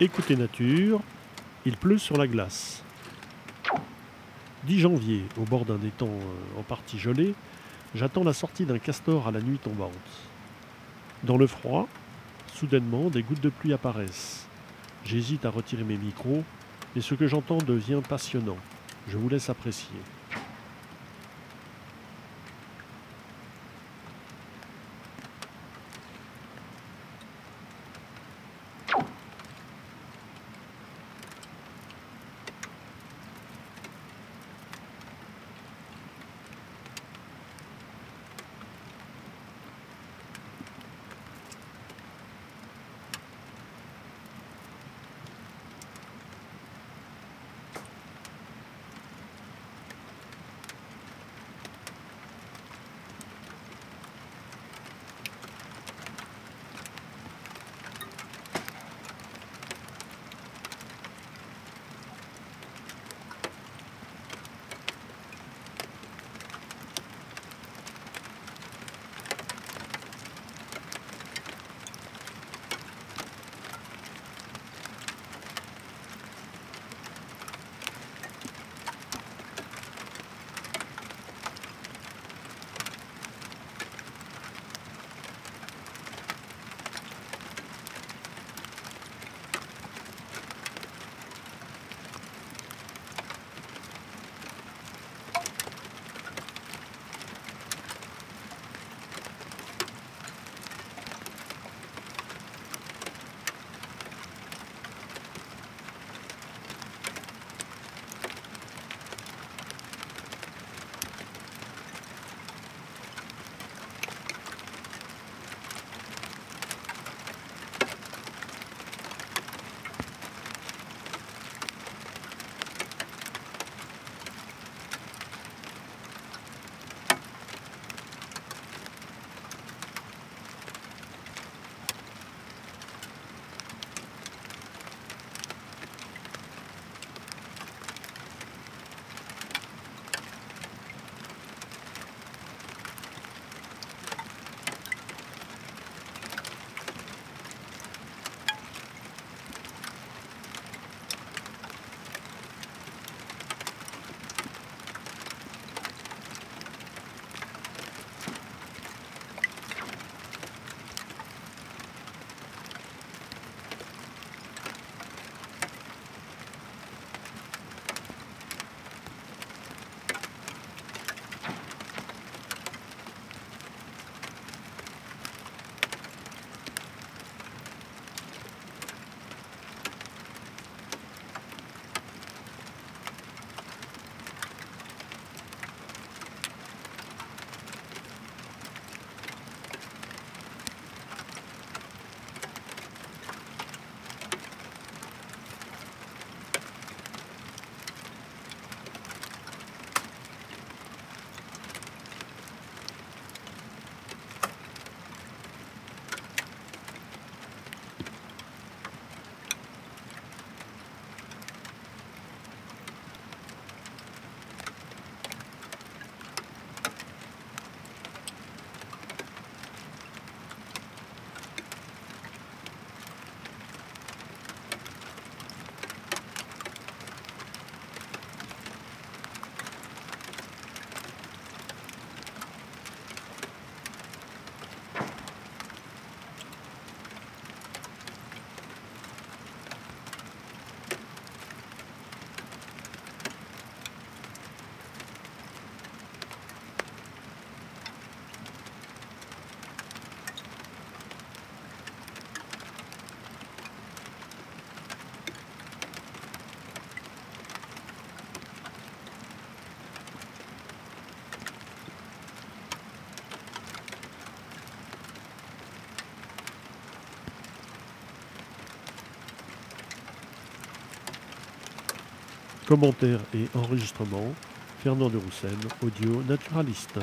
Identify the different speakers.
Speaker 1: Écoutez Nature, il pleut sur la glace. 10 janvier, au bord d'un étang euh, en partie gelé, j'attends la sortie d'un castor à la nuit tombante. Dans le froid, soudainement, des gouttes de pluie apparaissent. J'hésite à retirer mes micros, mais ce que j'entends devient passionnant. Je vous laisse apprécier. Commentaires et enregistrements, Fernand de Roussen, audio naturaliste.